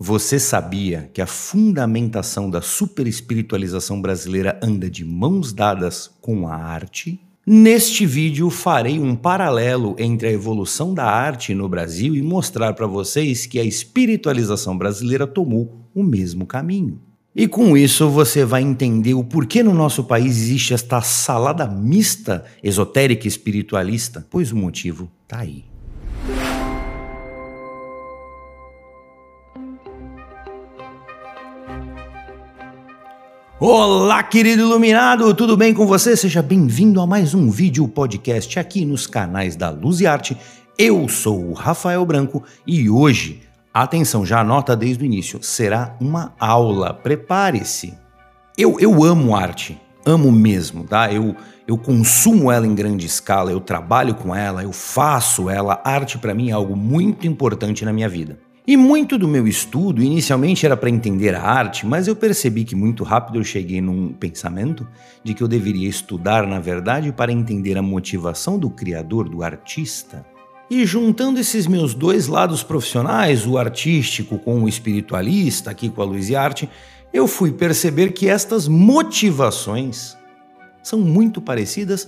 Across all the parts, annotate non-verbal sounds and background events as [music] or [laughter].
Você sabia que a fundamentação da superespiritualização brasileira anda de mãos dadas com a arte? Neste vídeo farei um paralelo entre a evolução da arte no Brasil e mostrar para vocês que a espiritualização brasileira tomou o mesmo caminho. E com isso você vai entender o porquê no nosso país existe esta salada mista esotérica espiritualista, pois o motivo tá aí. Olá, querido iluminado, tudo bem com você? Seja bem-vindo a mais um vídeo podcast aqui nos canais da Luz e Arte. Eu sou o Rafael Branco e hoje, atenção, já anota desde o início, será uma aula. Prepare-se. Eu, eu amo arte, amo mesmo, tá? Eu, eu consumo ela em grande escala, eu trabalho com ela, eu faço ela. Arte para mim é algo muito importante na minha vida. E muito do meu estudo inicialmente era para entender a arte, mas eu percebi que muito rápido eu cheguei num pensamento de que eu deveria estudar, na verdade, para entender a motivação do criador, do artista. E juntando esses meus dois lados profissionais, o artístico com o espiritualista, aqui com a luz e arte, eu fui perceber que estas motivações são muito parecidas,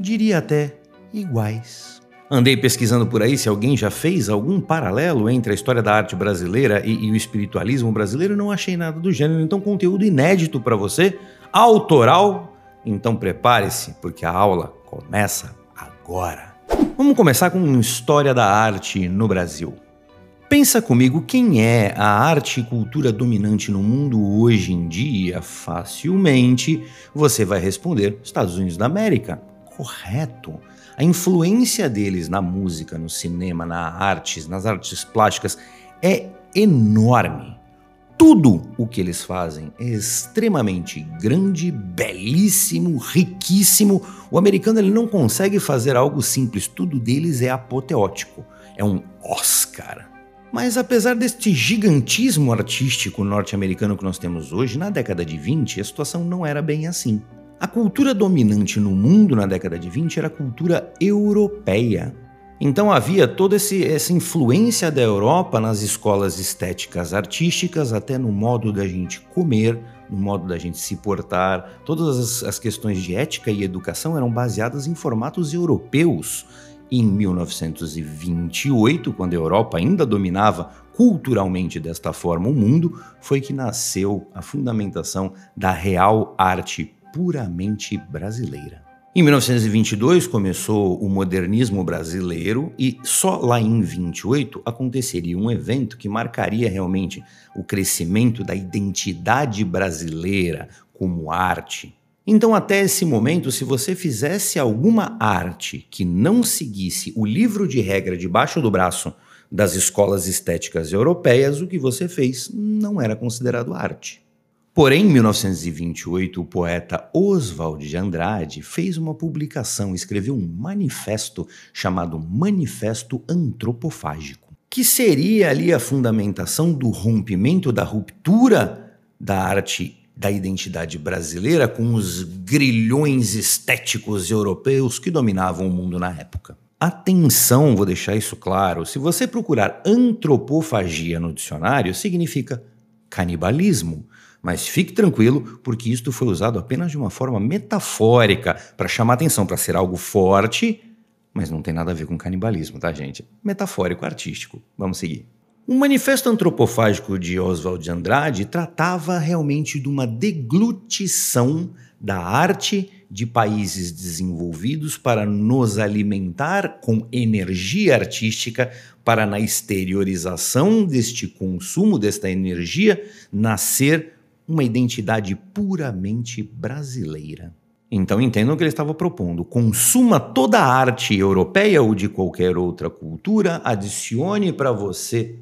diria até iguais. Andei pesquisando por aí se alguém já fez algum paralelo entre a história da arte brasileira e, e o espiritualismo brasileiro. Não achei nada do gênero, então conteúdo inédito para você, autoral. Então prepare-se, porque a aula começa agora. Vamos começar com história da arte no Brasil. Pensa comigo quem é a arte e cultura dominante no mundo hoje em dia? Facilmente você vai responder Estados Unidos da América. Correto. A influência deles na música, no cinema, na artes, nas artes plásticas é enorme. Tudo o que eles fazem é extremamente grande, belíssimo, riquíssimo. O americano ele não consegue fazer algo simples, tudo deles é apoteótico. É um Oscar. Mas apesar deste gigantismo artístico norte-americano que nós temos hoje, na década de 20 a situação não era bem assim. A cultura dominante no mundo na década de 20 era a cultura europeia. Então havia toda esse, essa influência da Europa nas escolas estéticas artísticas, até no modo da gente comer, no modo da gente se portar. Todas as, as questões de ética e educação eram baseadas em formatos europeus. Em 1928, quando a Europa ainda dominava culturalmente desta forma o mundo, foi que nasceu a fundamentação da real arte puramente brasileira. Em 1922 começou o modernismo brasileiro e só lá em 28 aconteceria um evento que marcaria realmente o crescimento da identidade brasileira como arte. Então, até esse momento, se você fizesse alguma arte que não seguisse o livro de regra debaixo do braço das escolas estéticas europeias, o que você fez não era considerado arte. Porém, em 1928, o poeta Oswald de Andrade fez uma publicação, escreveu um manifesto chamado Manifesto Antropofágico, que seria ali a fundamentação do rompimento, da ruptura da arte da identidade brasileira com os grilhões estéticos europeus que dominavam o mundo na época. Atenção, vou deixar isso claro: se você procurar antropofagia no dicionário, significa canibalismo mas fique tranquilo, porque isto foi usado apenas de uma forma metafórica para chamar atenção, para ser algo forte, mas não tem nada a ver com canibalismo, tá, gente? Metafórico, artístico. Vamos seguir. O Manifesto Antropofágico de Oswald de Andrade tratava realmente de uma deglutição da arte de países desenvolvidos para nos alimentar com energia artística, para na exteriorização deste consumo, desta energia, nascer uma identidade puramente brasileira. Então entendam o que ele estava propondo. Consuma toda a arte europeia ou de qualquer outra cultura, adicione para você,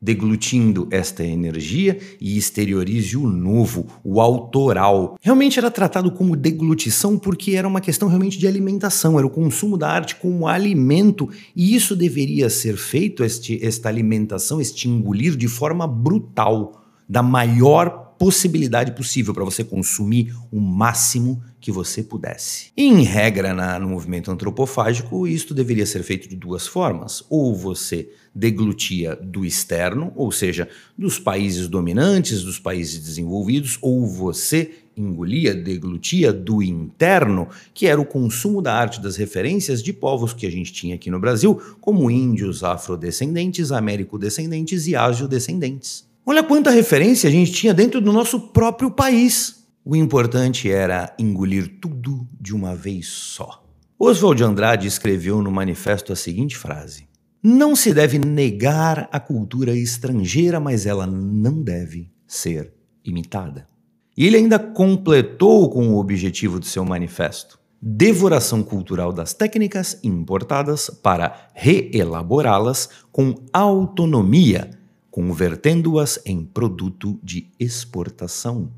deglutindo esta energia e exteriorize o novo, o autoral. Realmente era tratado como deglutição porque era uma questão realmente de alimentação, era o consumo da arte como alimento e isso deveria ser feito, este, esta alimentação, este engolir de forma brutal, da maior possibilidade possível para você consumir o máximo que você pudesse. Em regra, na, no movimento antropofágico, isto deveria ser feito de duas formas. Ou você deglutia do externo, ou seja, dos países dominantes, dos países desenvolvidos, ou você engolia, deglutia do interno, que era o consumo da arte das referências de povos que a gente tinha aqui no Brasil, como índios, afrodescendentes, américo-descendentes e ásio-descendentes. Olha quanta referência a gente tinha dentro do nosso próprio país. O importante era engolir tudo de uma vez só. Oswald de Andrade escreveu no manifesto a seguinte frase: Não se deve negar a cultura estrangeira, mas ela não deve ser imitada. E ele ainda completou com o objetivo do seu manifesto: devoração cultural das técnicas importadas para reelaborá-las com autonomia convertendo-as em produto de exportação.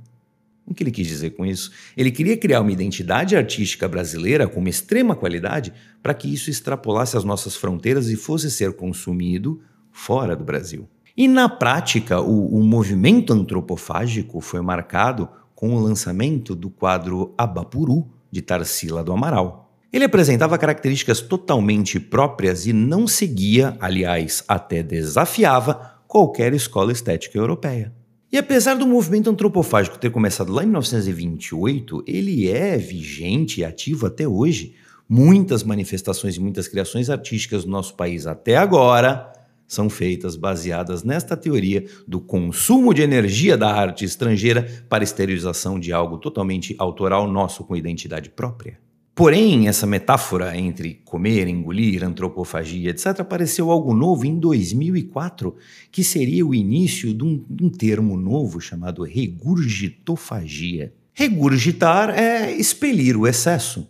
O que ele quis dizer com isso? Ele queria criar uma identidade artística brasileira com uma extrema qualidade para que isso extrapolasse as nossas fronteiras e fosse ser consumido fora do Brasil. E na prática, o, o movimento antropofágico foi marcado com o lançamento do quadro Abapuru, de Tarsila do Amaral. Ele apresentava características totalmente próprias e não seguia, aliás, até desafiava, qualquer escola estética europeia. E apesar do movimento antropofágico ter começado lá em 1928, ele é vigente e ativo até hoje. Muitas manifestações e muitas criações artísticas no nosso país até agora são feitas baseadas nesta teoria do consumo de energia da arte estrangeira para esterilização de algo totalmente autoral nosso com identidade própria. Porém, essa metáfora entre comer, engolir, antropofagia, etc., apareceu algo novo em 2004, que seria o início de um, um termo novo chamado regurgitofagia. Regurgitar é expelir o excesso,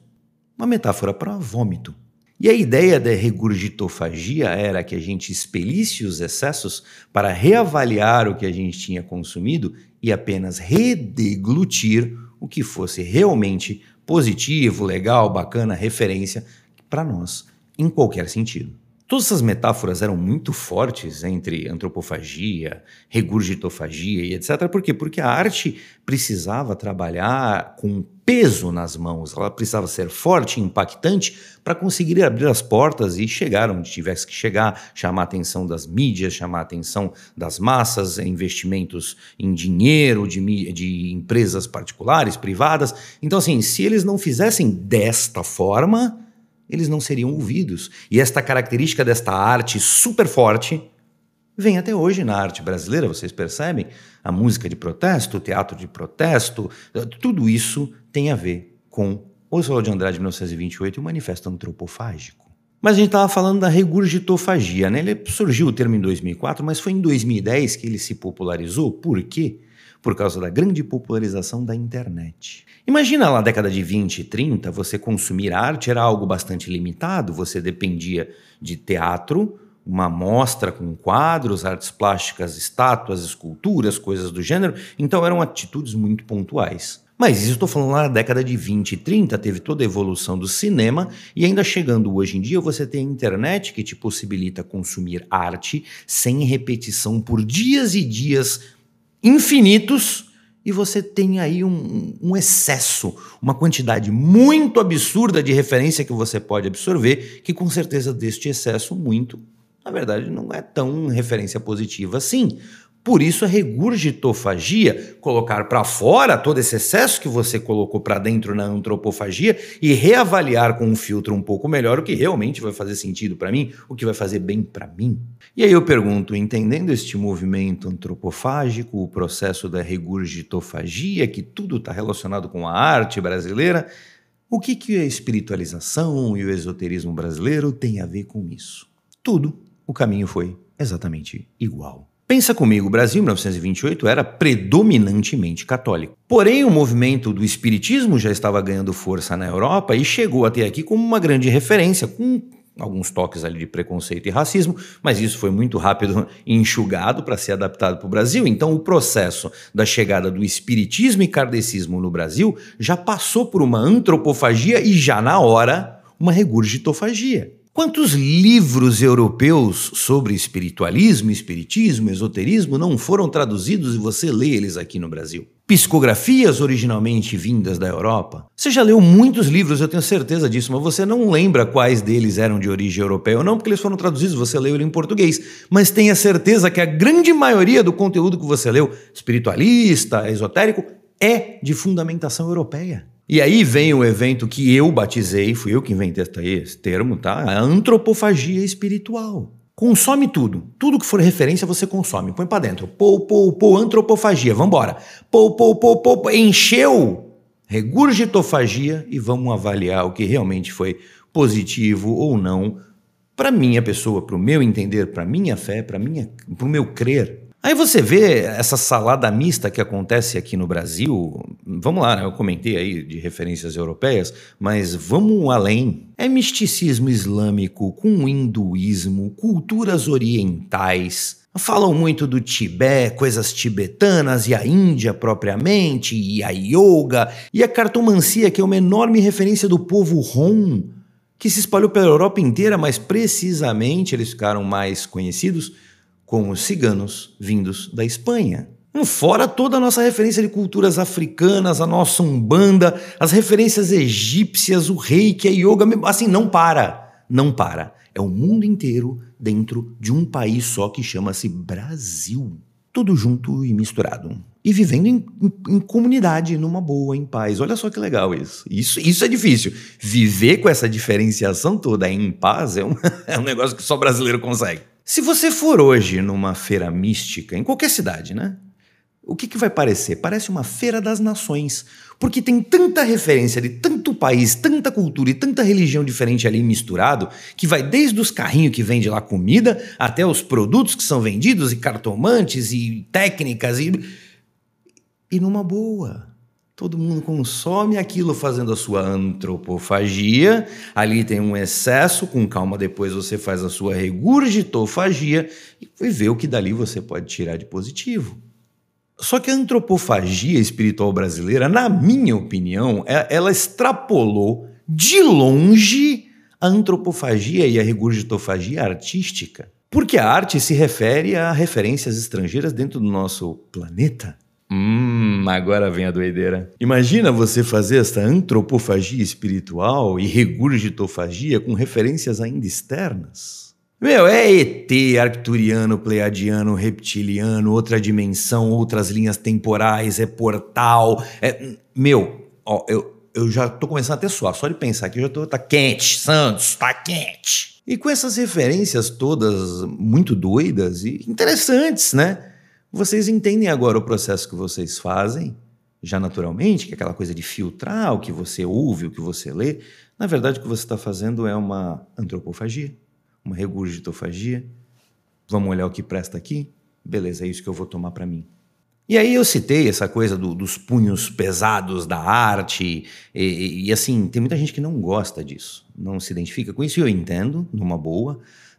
uma metáfora para vômito. E a ideia da regurgitofagia era que a gente expelisse os excessos para reavaliar o que a gente tinha consumido e apenas redeglutir o que fosse realmente positivo, legal, bacana, referência para nós, em qualquer sentido. Todas essas metáforas eram muito fortes entre antropofagia, regurgitofagia e etc. Por quê? Porque a arte precisava trabalhar com peso nas mãos, ela precisava ser forte e impactante para conseguir abrir as portas e chegar onde tivesse que chegar, chamar a atenção das mídias, chamar a atenção das massas, investimentos em dinheiro de, de empresas particulares, privadas. Então, assim, se eles não fizessem desta forma, eles não seriam ouvidos. E esta característica desta arte super forte vem até hoje na arte brasileira, vocês percebem? A música de protesto, o teatro de protesto, tudo isso tem a ver com Oswald de Andrade, 1928, e o Manifesto Antropofágico. Mas a gente estava falando da regurgitofagia, né? Ele surgiu o termo em 2004, mas foi em 2010 que ele se popularizou. Por quê? Por causa da grande popularização da internet. Imagina lá na década de 20 e 30, você consumir arte era algo bastante limitado, você dependia de teatro, uma mostra com quadros, artes plásticas, estátuas, esculturas, coisas do gênero, então eram atitudes muito pontuais. Mas isso estou falando lá na década de 20 e 30, teve toda a evolução do cinema, e ainda chegando hoje em dia, você tem a internet que te possibilita consumir arte sem repetição por dias e dias infinitos, e você tem aí um, um excesso, uma quantidade muito absurda de referência que você pode absorver, que com certeza deste excesso muito na verdade não é tão referência positiva assim. Por isso a regurgitofagia, colocar para fora todo esse excesso que você colocou para dentro na antropofagia e reavaliar com um filtro um pouco melhor o que realmente vai fazer sentido para mim, o que vai fazer bem para mim. E aí eu pergunto, entendendo este movimento antropofágico, o processo da regurgitofagia, que tudo está relacionado com a arte brasileira, o que, que a espiritualização e o esoterismo brasileiro têm a ver com isso? Tudo o caminho foi exatamente igual. Pensa comigo, o Brasil em 1928 era predominantemente católico. Porém, o movimento do espiritismo já estava ganhando força na Europa e chegou até aqui como uma grande referência, com alguns toques ali de preconceito e racismo, mas isso foi muito rápido [laughs] enxugado para ser adaptado para o Brasil. Então, o processo da chegada do espiritismo e kardecismo no Brasil já passou por uma antropofagia e já na hora uma regurgitofagia. Quantos livros europeus sobre espiritualismo, espiritismo, esoterismo não foram traduzidos e você lê eles aqui no Brasil? Psicografias originalmente vindas da Europa? Você já leu muitos livros, eu tenho certeza disso, mas você não lembra quais deles eram de origem europeia ou não, porque eles foram traduzidos, você leu ele em português. Mas tenha certeza que a grande maioria do conteúdo que você leu, espiritualista, esotérico, é de fundamentação europeia. E aí vem o evento que eu batizei, fui eu que inventei esse termo, tá? A antropofagia espiritual. Consome tudo. Tudo que for referência você consome. Põe para dentro. Pô, pô, pô, antropofagia. Vambora. Pô, pô, pô, pô. Encheu. Regurgitofagia e vamos avaliar o que realmente foi positivo ou não para minha pessoa, para o meu entender, para minha fé, para minha, para o meu crer. Aí você vê essa salada mista que acontece aqui no Brasil. Vamos lá, né? eu comentei aí de referências europeias, mas vamos além. É misticismo islâmico com hinduísmo, culturas orientais. Falam muito do Tibete, coisas tibetanas e a Índia propriamente, e a yoga, e a cartomancia, que é uma enorme referência do povo Rom, que se espalhou pela Europa inteira, mas precisamente eles ficaram mais conhecidos com os ciganos vindos da Espanha. Fora toda a nossa referência de culturas africanas, a nossa umbanda, as referências egípcias, o reiki, a yoga, assim, não para, não para. É o mundo inteiro dentro de um país só que chama-se Brasil. Tudo junto e misturado. E vivendo em, em, em, comunidade, numa boa, em paz. Olha só que legal isso. Isso, isso é difícil. Viver com essa diferenciação toda em paz é um, [laughs] é um negócio que só brasileiro consegue. Se você for hoje numa feira mística, em qualquer cidade, né? O que, que vai parecer? Parece uma feira das nações, porque tem tanta referência de tanto país, tanta cultura e tanta religião diferente ali misturado, que vai desde os carrinhos que vende lá comida, até os produtos que são vendidos, e cartomantes, e técnicas, e. E numa boa. Todo mundo consome aquilo fazendo a sua antropofagia. Ali tem um excesso, com calma depois você faz a sua regurgitofagia e vê o que dali você pode tirar de positivo. Só que a antropofagia espiritual brasileira, na minha opinião, é, ela extrapolou de longe a antropofagia e a regurgitofagia artística. Porque a arte se refere a referências estrangeiras dentro do nosso planeta. Hum, agora vem a doideira. Imagina você fazer essa antropofagia espiritual e regurgitofagia com referências ainda externas. Meu, é ET, arcturiano, pleiadiano, reptiliano, outra dimensão, outras linhas temporais, é portal. É... Meu, ó, eu, eu já tô começando a ter suar, só de pensar que eu já tô. Tá quente, Santos, tá quente. E com essas referências todas muito doidas e interessantes, né? Vocês entendem agora o processo que vocês fazem, já naturalmente, que é aquela coisa de filtrar o que você ouve, o que você lê. Na verdade, o que você está fazendo é uma antropofagia, uma regurgitofagia. Vamos olhar o que presta aqui? Beleza, é isso que eu vou tomar para mim. E aí eu citei essa coisa do, dos punhos pesados da arte, e, e, assim, tem muita gente que não gosta disso, não se identifica com isso, e eu entendo, numa boa,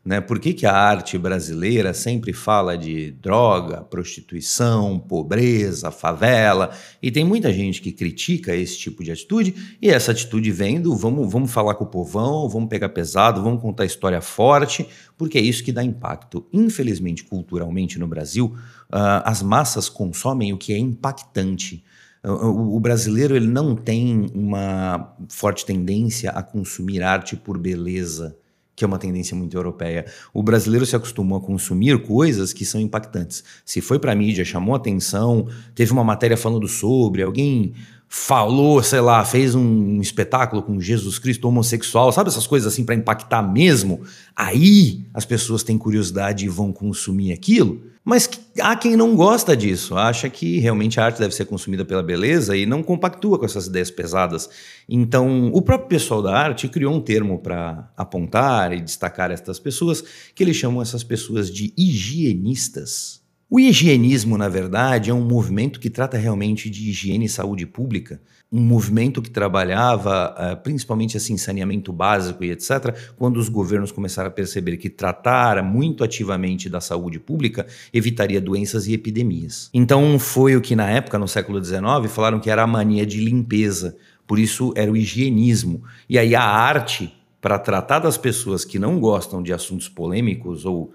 né? Por que, que a arte brasileira sempre fala de droga, prostituição, pobreza, favela? E tem muita gente que critica esse tipo de atitude, e essa atitude vem do vamos, vamos falar com o povão, vamos pegar pesado, vamos contar história forte, porque é isso que dá impacto. Infelizmente, culturalmente no Brasil, uh, as massas consomem o que é impactante. O brasileiro ele não tem uma forte tendência a consumir arte por beleza que é uma tendência muito europeia. O brasileiro se acostumou a consumir coisas que são impactantes. Se foi para a mídia, chamou atenção, teve uma matéria falando sobre, alguém falou, sei lá, fez um espetáculo com Jesus Cristo homossexual, sabe essas coisas assim para impactar mesmo? Aí as pessoas têm curiosidade e vão consumir aquilo. Mas há quem não gosta disso, acha que realmente a arte deve ser consumida pela beleza e não compactua com essas ideias pesadas. Então, o próprio pessoal da arte criou um termo para apontar e destacar estas pessoas, que eles chamam essas pessoas de higienistas. O higienismo, na verdade, é um movimento que trata realmente de higiene e saúde pública, um movimento que trabalhava uh, principalmente assim saneamento básico e etc, quando os governos começaram a perceber que tratar muito ativamente da saúde pública evitaria doenças e epidemias. Então foi o que na época, no século XIX, falaram que era a mania de limpeza, por isso era o higienismo. E aí a arte para tratar das pessoas que não gostam de assuntos polêmicos ou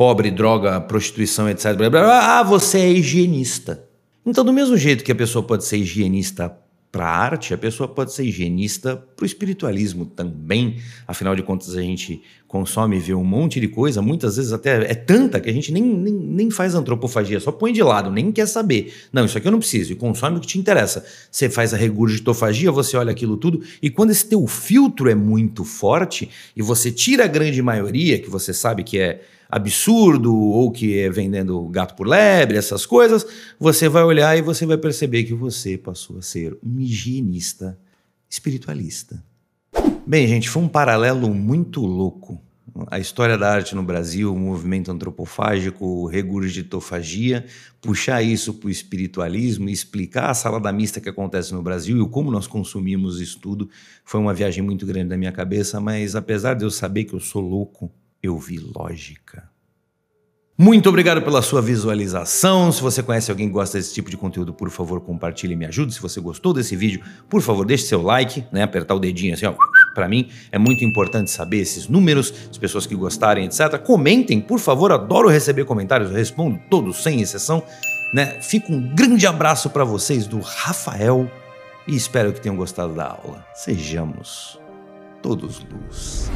pobre, droga, prostituição, etc. Blá, blá, blá, ah, você é higienista. Então, do mesmo jeito que a pessoa pode ser higienista para a arte, a pessoa pode ser higienista para o espiritualismo também. Afinal de contas, a gente consome e vê um monte de coisa, muitas vezes até é tanta que a gente nem, nem, nem faz antropofagia, só põe de lado, nem quer saber. Não, isso aqui eu não preciso, e consome o que te interessa. Você faz a regurgitofagia, você olha aquilo tudo, e quando esse teu filtro é muito forte, e você tira a grande maioria, que você sabe que é absurdo ou que é vendendo gato por lebre, essas coisas, você vai olhar e você vai perceber que você passou a ser um higienista espiritualista. Bem, gente, foi um paralelo muito louco. A história da arte no Brasil, o movimento antropofágico, regurgitofagia, puxar isso para o espiritualismo e explicar a salada mista que acontece no Brasil e como nós consumimos isso tudo, foi uma viagem muito grande na minha cabeça, mas apesar de eu saber que eu sou louco, eu vi lógica. Muito obrigado pela sua visualização. Se você conhece alguém que gosta desse tipo de conteúdo, por favor, compartilhe e me ajude. Se você gostou desse vídeo, por favor, deixe seu like, né? Apertar o dedinho assim, ó. Para mim é muito importante saber esses números, as pessoas que gostarem, etc. Comentem, por favor. Adoro receber comentários. Eu respondo todos sem exceção, né? Fica um grande abraço para vocês do Rafael e espero que tenham gostado da aula. Sejamos todos luz.